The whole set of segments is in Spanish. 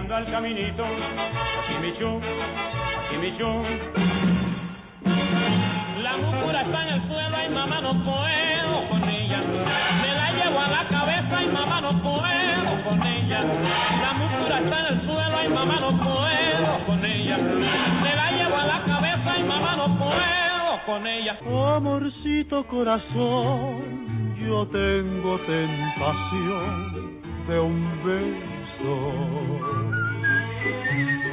llegando al caminito, aquí me echó, aquí me echó. La muscura está en el suelo y mamá no puedo con ella. Me la llevo a la cabeza y mamá no puedo con ella. La muscura está en el suelo y mamá no puedo con ella. Me la llevo a la cabeza y mamá no puedo con ella. Amorcito corazón, yo tengo tentación de un beso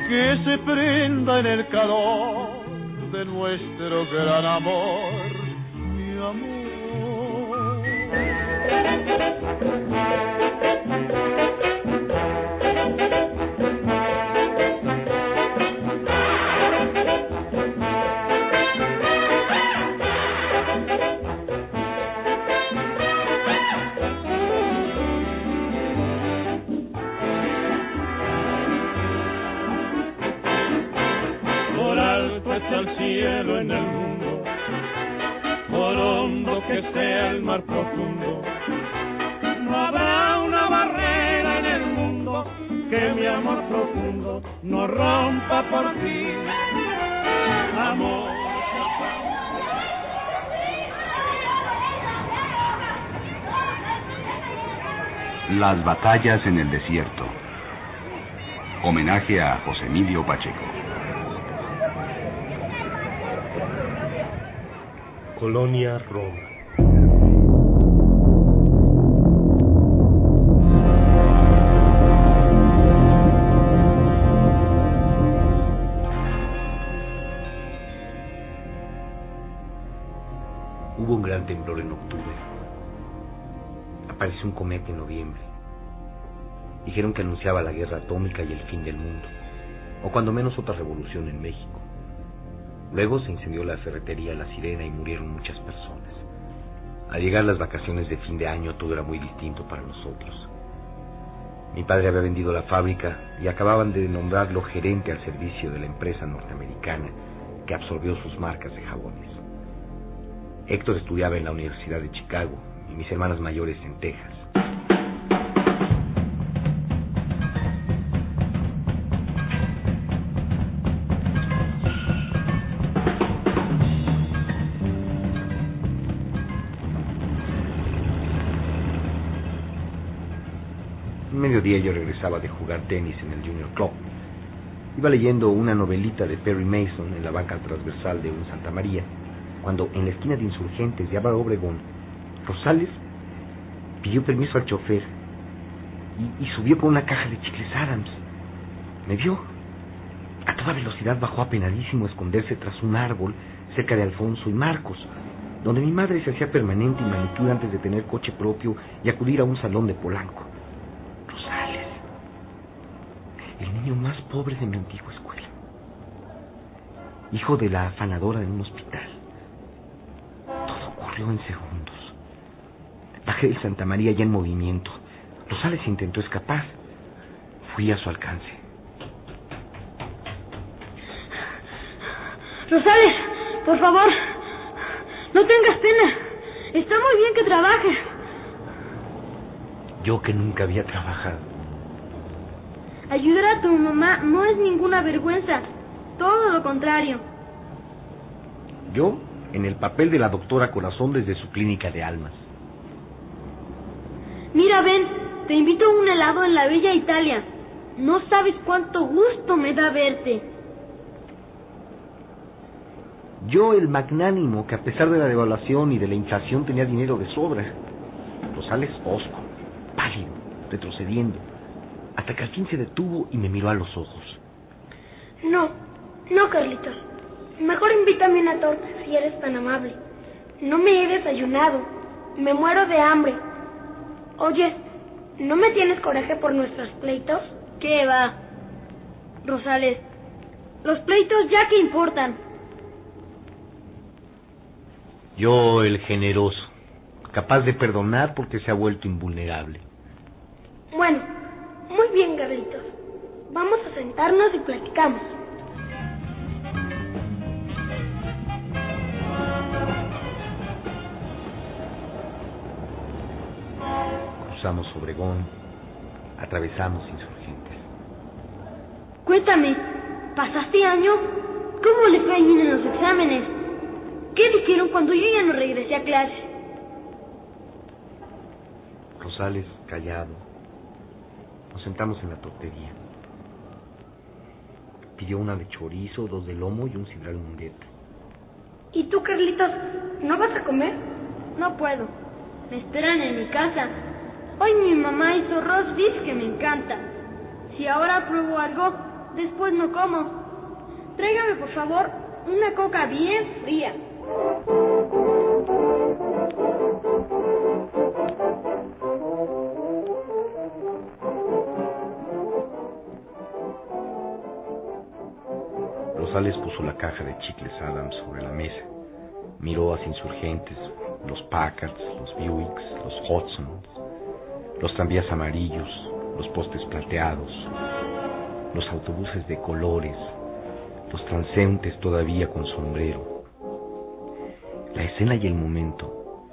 que se prenda en el calor de nuestro gran amor, mi amor. El cielo en el mundo, por hondo que sea el mar profundo. No habrá una barrera en el mundo que mi amor profundo no rompa por ti. Amor. Las batallas en el desierto. Homenaje a José Emilio Pacheco. Colonia Roma. Hubo un gran temblor en octubre. Apareció un cometa en noviembre. Dijeron que anunciaba la guerra atómica y el fin del mundo, o cuando menos otra revolución en México. Luego se incendió la ferretería La Sirena y murieron muchas personas. Al llegar las vacaciones de fin de año todo era muy distinto para nosotros. Mi padre había vendido la fábrica y acababan de nombrarlo gerente al servicio de la empresa norteamericana que absorbió sus marcas de jabones. Héctor estudiaba en la Universidad de Chicago y mis hermanas mayores en Texas. Mediodía yo regresaba de jugar tenis en el Junior Club. Iba leyendo una novelita de Perry Mason en la banca transversal de un Santa María, cuando en la esquina de Insurgentes de Álvaro Obregón, Rosales pidió permiso al chofer y, y subió con una caja de chicles Adams. Me vio. A toda velocidad bajó apenadísimo a esconderse tras un árbol cerca de Alfonso y Marcos, donde mi madre se hacía permanente y manicura antes de tener coche propio y acudir a un salón de Polanco. El niño más pobre de mi antigua escuela, hijo de la afanadora de un hospital. Todo ocurrió en segundos. Bajé de Santa María ya en movimiento. Rosales intentó escapar. Fui a su alcance. Rosales, por favor, no tengas pena. Está muy bien que trabajes. Yo que nunca había trabajado. Ayudar a tu mamá no es ninguna vergüenza. Todo lo contrario. Yo en el papel de la doctora Corazón desde su clínica de almas. Mira, ven, te invito a un helado en la Bella Italia. No sabes cuánto gusto me da verte. Yo el magnánimo que a pesar de la devaluación y de la inflación tenía dinero de sobra. Rosales osco, pálido, retrocediendo, hasta que al fin se detuvo y me miró a los ojos. No, no, Carlitos. Mejor invítame una torta si eres tan amable. No me he desayunado. Me muero de hambre. Oye, ¿no me tienes coraje por nuestros pleitos? ¿Qué va? Rosales, los pleitos ya que importan. Yo el generoso, capaz de perdonar porque se ha vuelto invulnerable. Bueno, muy bien, Carlitos. Vamos a sentarnos y platicamos. Cruzamos Obregón, atravesamos insurgentes. Cuéntame, ¿pasaste año? ¿Cómo le fue a en los exámenes? ¿Qué dijeron cuando yo ya no regresé a clase? Rosales, callado. Nos sentamos en la tortería. Pidió una de chorizo, dos de lomo y un sidral munguet. ¿Y tú, Carlitos, no vas a comer? No puedo. Me esperan en mi casa. Hoy mi mamá hizo roast beef que me encanta. Si ahora pruebo algo, después no como. Tráigame, por favor, una coca bien fría. Rosales puso la caja de chicles Adams sobre la mesa. Miró a insurgentes, los Packards, los Buicks, los Hudsons, los tranvías amarillos, los postes plateados, los autobuses de colores, los transeúntes todavía con sombrero. La escena y el momento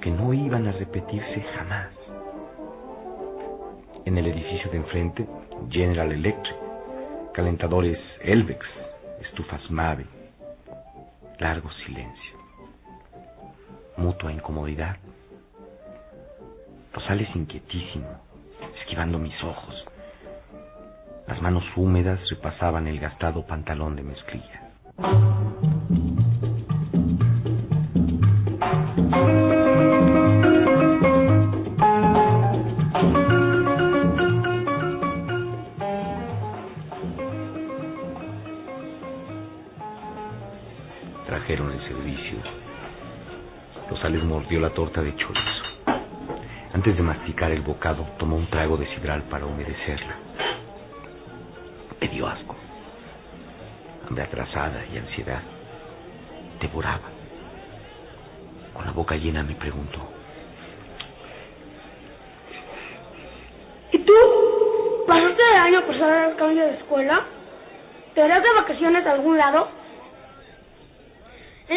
que no iban a repetirse jamás. En el edificio de enfrente, General Electric, calentadores Elvex, estufas Mave, largo silencio, mutua incomodidad. Rosales inquietísimo, esquivando mis ojos. Las manos húmedas repasaban el gastado pantalón de mezclilla. Trajeron el servicio. Rosales mordió la torta de chorizo. Antes de masticar el bocado, tomó un trago de sidral para humedecerla. Me dio asco. Hambre atrasada y ansiedad. Devoraba. Con la boca llena me preguntó. ¿Y tú? ¿Pasaste el año pasado al cambio de escuela? ¿Te harás de vacaciones a algún lado?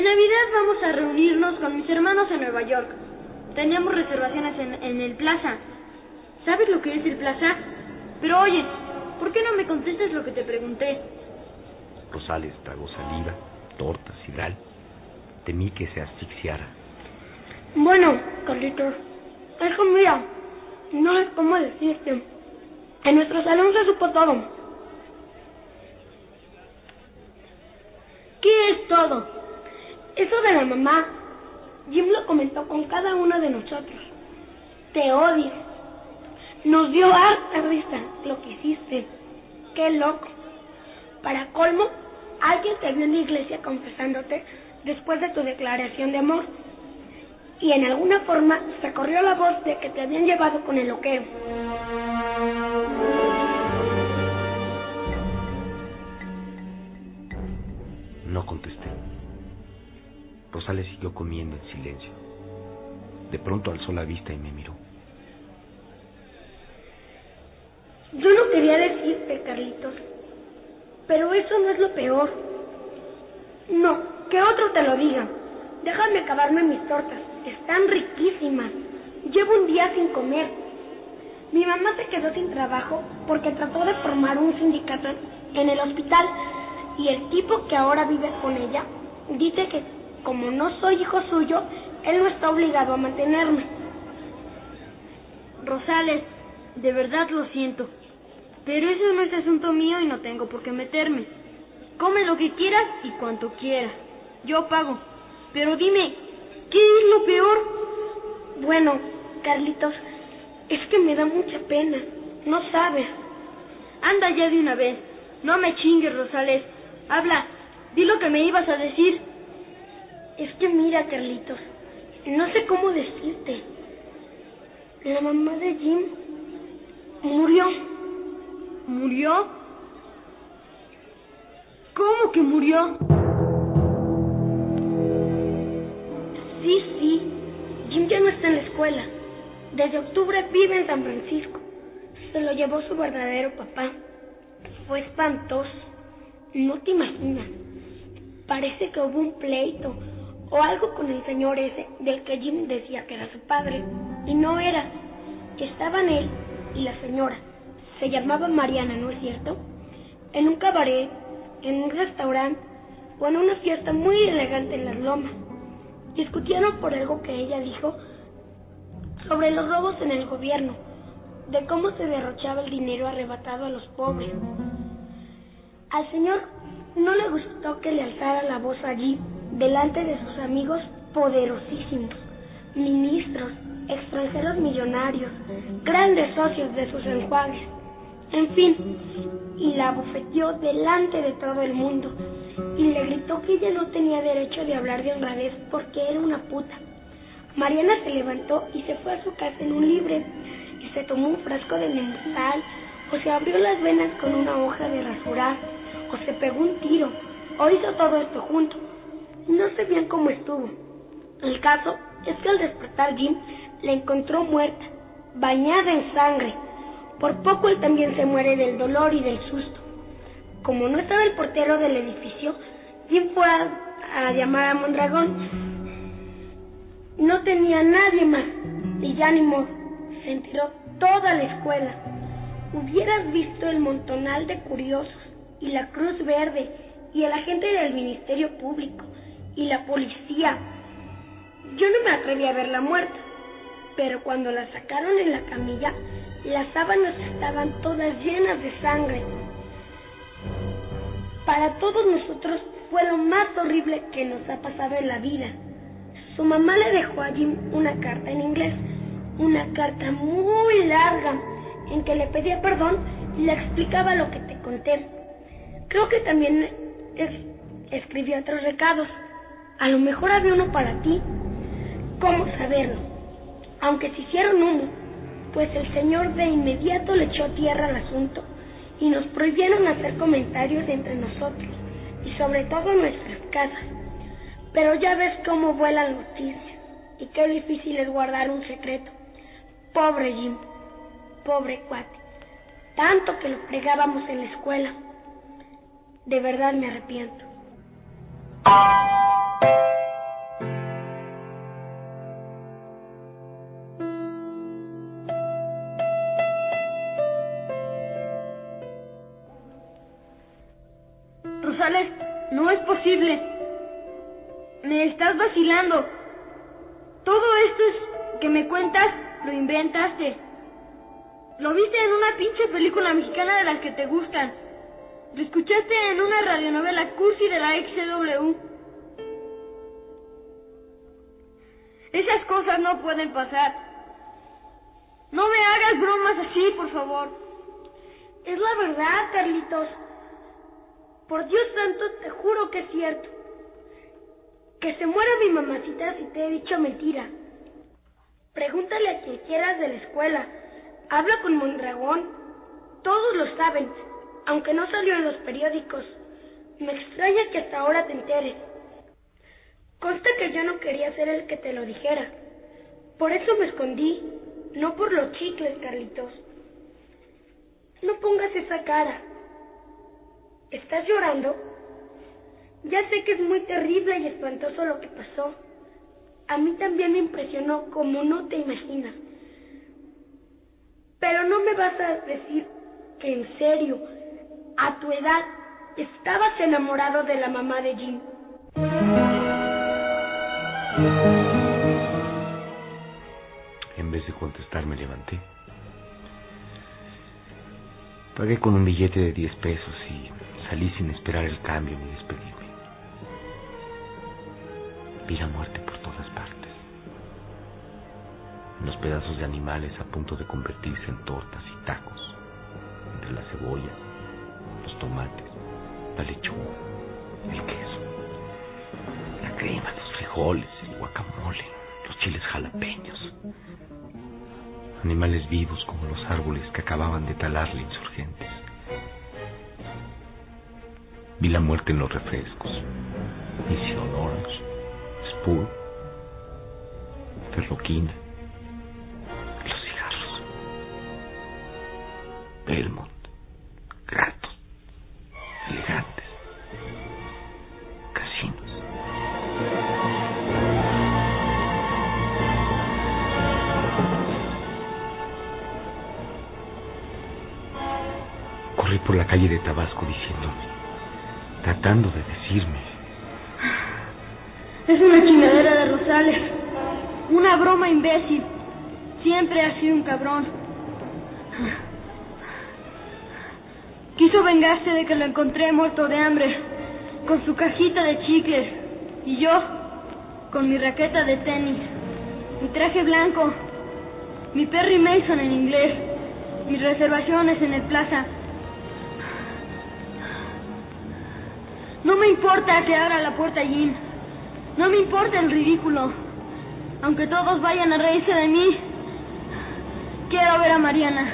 En Navidad vamos a reunirnos con mis hermanos en Nueva York. Teníamos reservaciones en, en el Plaza. ¿Sabes lo que es el Plaza? Pero oye, ¿por qué no me contestas lo que te pregunté? Rosales tragó saliva, torta, sidral. Temí que se asfixiara. Bueno, Carlitos, es mira, no es cómo decirte. En nuestro salón se supo todo. ¿Qué es todo? Eso de la mamá. Jim lo comentó con cada uno de nosotros. Te odio. Nos dio harta risa lo que hiciste. Qué loco. Para colmo, alguien te vio en la iglesia confesándote después de tu declaración de amor. Y en alguna forma se corrió la voz de que te habían llevado con el loquero. No contesté. Rosales siguió comiendo en silencio. De pronto alzó la vista y me miró. Yo no quería decirte, Carlitos, pero eso no es lo peor. No, que otro te lo diga. Déjame acabarme mis tortas. Están riquísimas. Llevo un día sin comer. Mi mamá se quedó sin trabajo porque trató de formar un sindicato en el hospital y el tipo que ahora vive con ella dice que como no soy hijo suyo, él no está obligado a mantenerme. Rosales, de verdad lo siento, pero eso no es asunto mío y no tengo por qué meterme. Come lo que quieras y cuanto quieras. Yo pago. Pero dime, ¿qué es lo peor? Bueno, Carlitos, es que me da mucha pena. No sabes. Anda ya de una vez. No me chingues, Rosales. Habla. Di lo que me ibas a decir. Es que mira, Carlitos. No sé cómo decirte. La mamá de Jim murió. ¿Murió? ¿Cómo que murió? Sí, sí. Jim ya no está en la escuela. Desde octubre vive en San Francisco. Se lo llevó su verdadero papá. Fue espantoso. No te imaginas. Parece que hubo un pleito o algo con el señor ese del que Jim decía que era su padre. Y no era. estaban él y la señora, se llamaba Mariana, ¿no es cierto? En un cabaret, en un restaurante o en una fiesta muy elegante en las lomas. Discutieron por algo que ella dijo sobre los robos en el gobierno, de cómo se derrochaba el dinero arrebatado a los pobres. Al señor no le gustó que le alzara la voz allí, delante de sus amigos poderosísimos, ministros, extranjeros millonarios, grandes socios de sus enjuagues, en fin, y la bofeteó delante de todo el mundo y le gritó que ella no tenía derecho de hablar de honradez porque era una puta. Mariana se levantó y se fue a su casa en un libre y se tomó un frasco de limosal o se abrió las venas con una hoja de rasurar o se pegó un tiro o hizo todo esto junto. No sé bien cómo estuvo. El caso es que al despertar Jim la encontró muerta, bañada en sangre. Por poco él también se muere del dolor y del susto. Como no estaba el portero del edificio, Jim fue a, llamar a Mondragón. No tenía nadie más, y ya ni modo, se enteró toda la escuela. Hubieras visto el montonal de curiosos, y la Cruz Verde, y el agente del Ministerio Público, y la policía. Yo no me atreví a verla muerta, pero cuando la sacaron en la camilla, las sábanas estaban todas llenas de sangre. Para todos nosotros fue lo más horrible que nos ha pasado en la vida. Su mamá le dejó a Jim una carta en inglés, una carta muy larga, en que le pedía perdón y le explicaba lo que te conté. Creo que también escribió otros recados. A lo mejor había uno para ti. ¿Cómo saberlo? Aunque se hicieron humo, pues el señor de inmediato le echó tierra al asunto y nos prohibieron hacer comentarios entre nosotros y sobre todo en nuestras casas. Pero ya ves cómo vuelan los chismes y qué difícil es guardar un secreto. Pobre Jim, pobre cuate, tanto que lo fregábamos en la escuela. De verdad me arrepiento. No es posible. Me estás vacilando. Todo esto es que me cuentas, lo inventaste. Lo viste en una pinche película mexicana de las que te gustan. Lo escuchaste en una radionovela cursi de la XW. Esas cosas no pueden pasar. No me hagas bromas así, por favor. Es la verdad, Carlitos. Por Dios santo, te juro que es cierto. Que se muera mi mamacita si te he dicho mentira. Pregúntale a quien quieras de la escuela. Habla con Mondragón. Todos lo saben, aunque no salió en los periódicos. Me extraña que hasta ahora te enteres. Consta que yo no quería ser el que te lo dijera. Por eso me escondí, no por los chicles, Carlitos. No pongas esa cara. ¿Estás llorando? Ya sé que es muy terrible y espantoso lo que pasó. A mí también me impresionó como no te imaginas. Pero no me vas a decir que en serio, a tu edad, estabas enamorado de la mamá de Jim. En vez de contestar me levanté. Pagué con un billete de 10 pesos y Salí sin esperar el cambio ni despedirme. Vi la muerte por todas partes. Los pedazos de animales a punto de convertirse en tortas y tacos. Entre la cebolla, los tomates, la lechuga, el queso, la crema, los frijoles, guacamole, los chiles jalapeños. Animales vivos como los árboles que acababan de talarle insurgentes. Vi la muerte en los refrescos. Mission Orange, Spool, Ferroquina, los cigarros, Belmont, tratando de decirme. Es una chingadera de Rosales. Una broma imbécil. Siempre ha sido un cabrón. Quiso vengarse de que lo encontré muerto de hambre, con su cajita de chicles, y yo con mi raqueta de tenis, mi traje blanco, mi Perry Mason en inglés, mis reservaciones en el plaza. No me importa que abra la puerta Jim. No me importa el ridículo. Aunque todos vayan a reírse de mí, quiero ver a Mariana.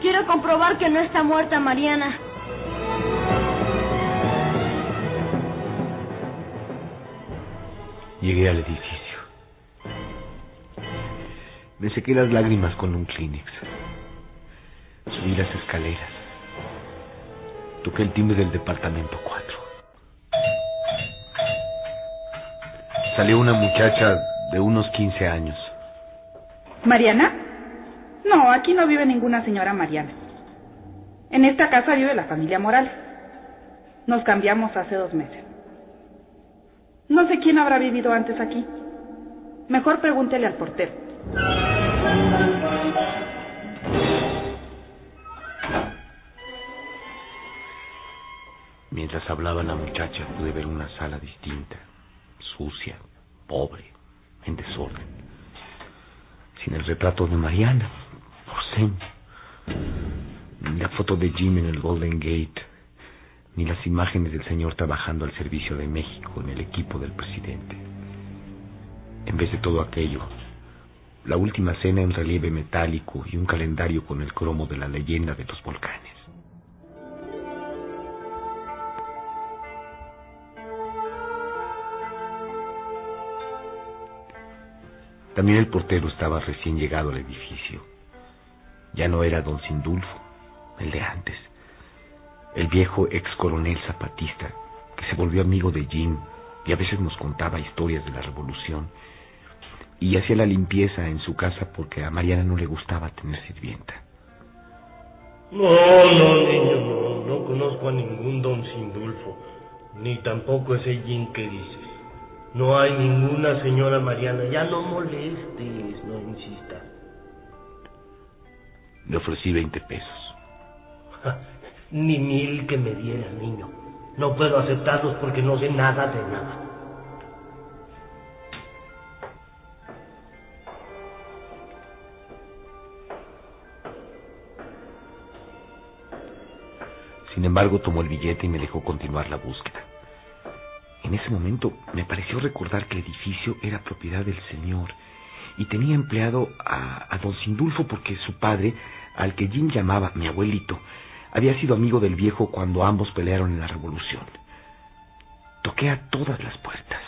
Quiero comprobar que no está muerta Mariana. Llegué al edificio. Me sequé las lágrimas con un Kleenex. Subí las escaleras. Toqué el timbre del departamento 4. Salió una muchacha de unos 15 años. ¿Mariana? No, aquí no vive ninguna señora Mariana. En esta casa vive la familia Morales. Nos cambiamos hace dos meses. No sé quién habrá vivido antes aquí. Mejor pregúntele al portero. Mientras hablaba la muchacha pude ver una sala distinta, sucia, pobre, en desorden. Sin el retrato de Mariana, por seña, ni la foto de Jim en el Golden Gate, ni las imágenes del señor trabajando al servicio de México en el equipo del presidente. En vez de todo aquello, la última cena en relieve metálico y un calendario con el cromo de la leyenda de los volcanes. También el portero estaba recién llegado al edificio. Ya no era don Sindulfo, el de antes. El viejo ex coronel zapatista, que se volvió amigo de Jim y a veces nos contaba historias de la revolución. Y hacía la limpieza en su casa porque a Mariana no le gustaba tener sirvienta. No, no, niño, no. No conozco a ningún don Sindulfo. Ni tampoco ese Jim que dices. No hay ninguna señora Mariana. Ya no molestes, no insista. Le ofrecí 20 pesos. Ni mil que me diera, niño. No puedo aceptarlos porque no sé nada de nada. Sin embargo, tomó el billete y me dejó continuar la búsqueda. En ese momento me pareció recordar que el edificio era propiedad del señor y tenía empleado a, don Sindulfo porque su padre, al que Jim llamaba mi abuelito, había sido amigo del viejo cuando ambos pelearon en la revolución. Toqué a todas las puertas.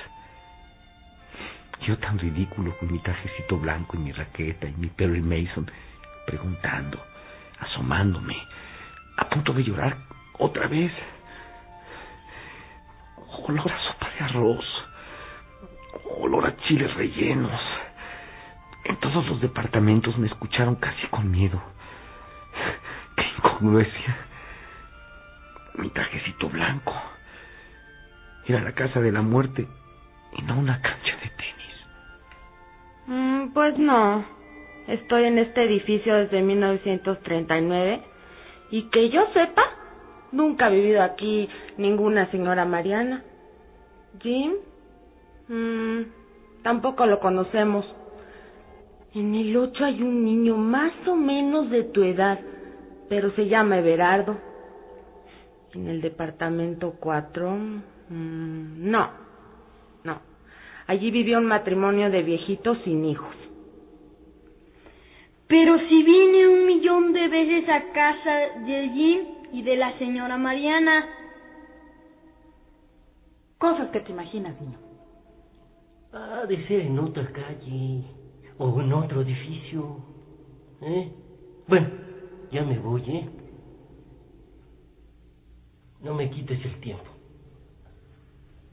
Yo tan ridículo con mi trajecito blanco y mi raqueta y mi Perry Mason, preguntando, asomándome, a punto de llorar otra vez. Olor a sopa de arroz, olor a chiles rellenos. En todos los departamentos me escucharon casi con miedo. ¡Qué incongruencia! Mi trajecito blanco. Era la casa de la muerte y no una cancha de tenis. Mm, pues no. Estoy en este edificio desde 1939 y que yo sepa, nunca ha vivido aquí ninguna señora Mariana. Jim, mm, tampoco lo conocemos. En el 8 hay un niño más o menos de tu edad, pero se llama Everardo. En el departamento 4, mm, no, no. Allí vivió un matrimonio de viejitos sin hijos. Pero si vine un millón de veces a casa de Jim y de la señora Mariana. Cosas que te imaginas, niño. Ha de ser en otra calle o en otro edificio. ¿Eh? Bueno, ya me voy, ¿eh? No me quites el tiempo.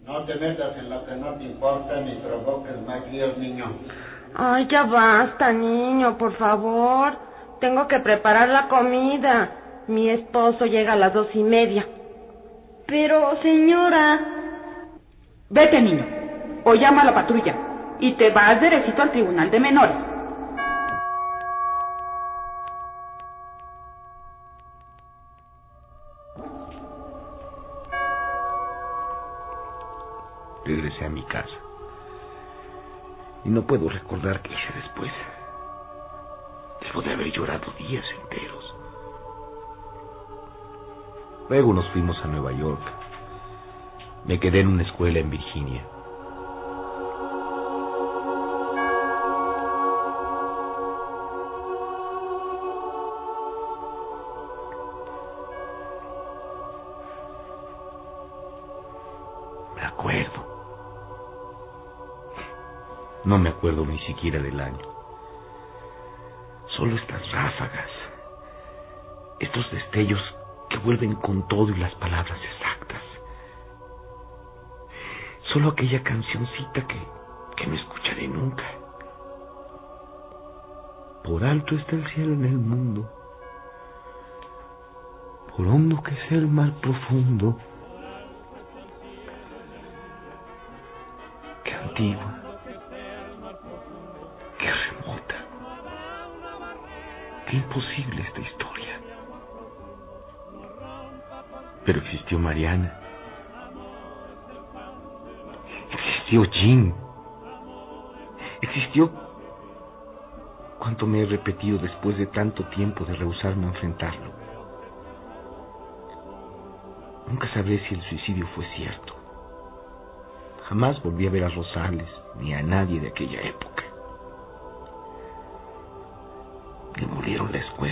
No te metas en lo que no te importa ni provoques más líos, niño. Ay, ya basta, niño, por favor. tengo que preparar la comida. Mi esposo llega a las dos y media. Pero, señora... Vete, niño, o llama a la patrulla y te vas derechito al tribunal de menores. Regresé a mi casa. Y no puedo recordar qué hice después. Debo de haber llorado días enteros. Luego nos fuimos a Nueva York. Me quedé en una escuela en Virginia. No me acuerdo ni siquiera del año. Solo estas ráfagas. Estos destellos que vuelven con todo y las palabras exactas. Solo aquella cancioncita que, que no escucharé nunca. Por alto está el cielo en el mundo. Por hondo que sea el mar profundo. Qué antigua. Qué remota. Qué imposible esta historia. Pero existió Mariana. Existió Jean. Existió cuanto me he repetido después de tanto tiempo de rehusarme a enfrentarlo. Nunca sabré si el suicidio fue cierto. Jamás volví a ver a Rosales ni a nadie de aquella época. Demolieron la escuela.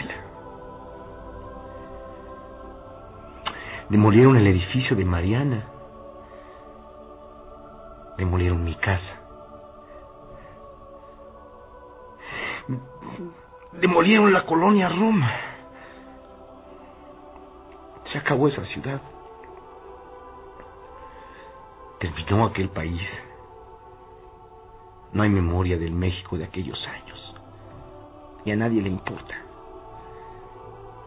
Demolieron el edificio de Mariana. Demolieron mi casa. Demolieron la colonia Roma. Se acabó esa ciudad. Terminó aquel país. No hay memoria del México de aquellos años. Y a nadie le importa.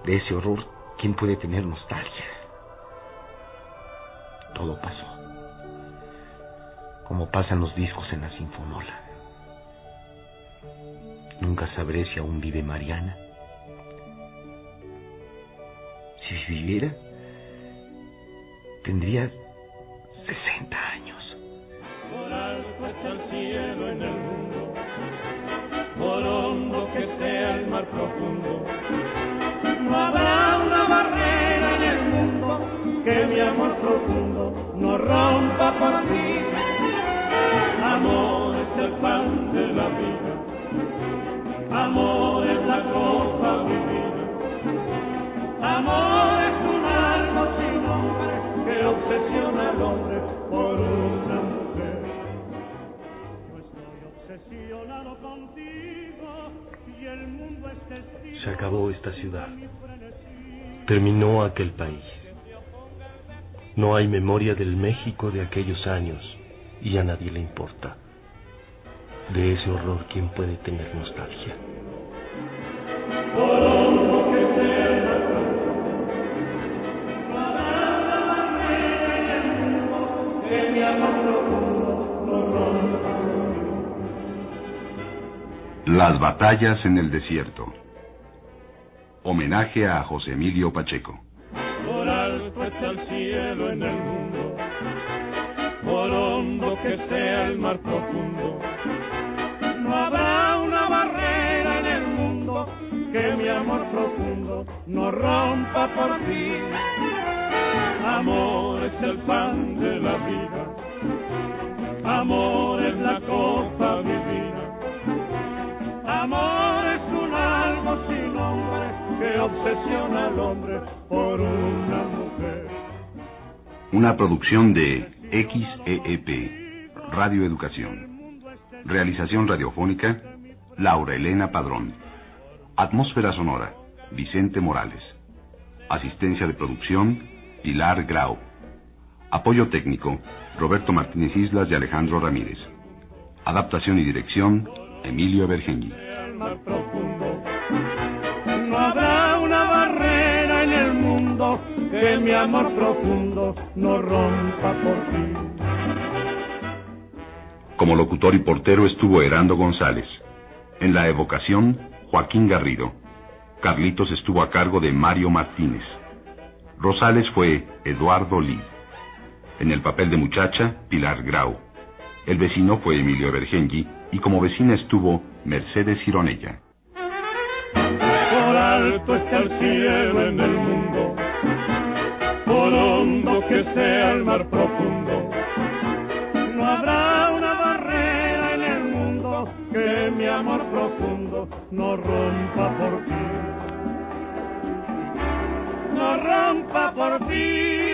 De ese horror, ¿quién puede tener nostalgia? Todo pasó. Como pasan los discos en la sinfonola. Nunca sabré si aún vive Mariana. Si viviera, tendría 60 Amor es el pan de la vida, amor es la copa divina, amor es un alma sin nombre que obsesiona al hombre por una mujer. Yo estoy obsesionado contigo y el mundo es testigo Se acabó esta ciudad. Terminó aquel país. No hay memoria del México de aquellos años y a nadie le importa. De ese horror, ¿quién puede tener nostalgia? Las batallas en el desierto. Homenaje a José Emilio Pacheco. Está el cielo en el mundo, por hondo que sea el mar profundo. No habrá una barrera en el mundo que mi amor profundo no rompa por ti. Amor es el pan de la vida, amor es la copa divina, amor es un algo sin nombre que obsesiona al hombre una producción de XEEP, Radio Educación. Realización radiofónica, Laura Elena Padrón. Atmósfera sonora, Vicente Morales. Asistencia de producción, Pilar Grau. Apoyo técnico, Roberto Martínez Islas y Alejandro Ramírez. Adaptación y dirección, Emilio Bergengui. No habrá una barrera en el mundo que mi amor profundo no rompa por ti. Como locutor y portero estuvo Herando González. En la evocación, Joaquín Garrido. Carlitos estuvo a cargo de Mario Martínez. Rosales fue Eduardo Lee. En el papel de muchacha, Pilar Grau. El vecino fue Emilio Bergengi y como vecina estuvo Mercedes Gironella. Por alto está el cielo en el mundo, por hondo que sea el mar profundo. No habrá una barrera en el mundo que mi amor profundo no rompa por ti. No rompa por ti.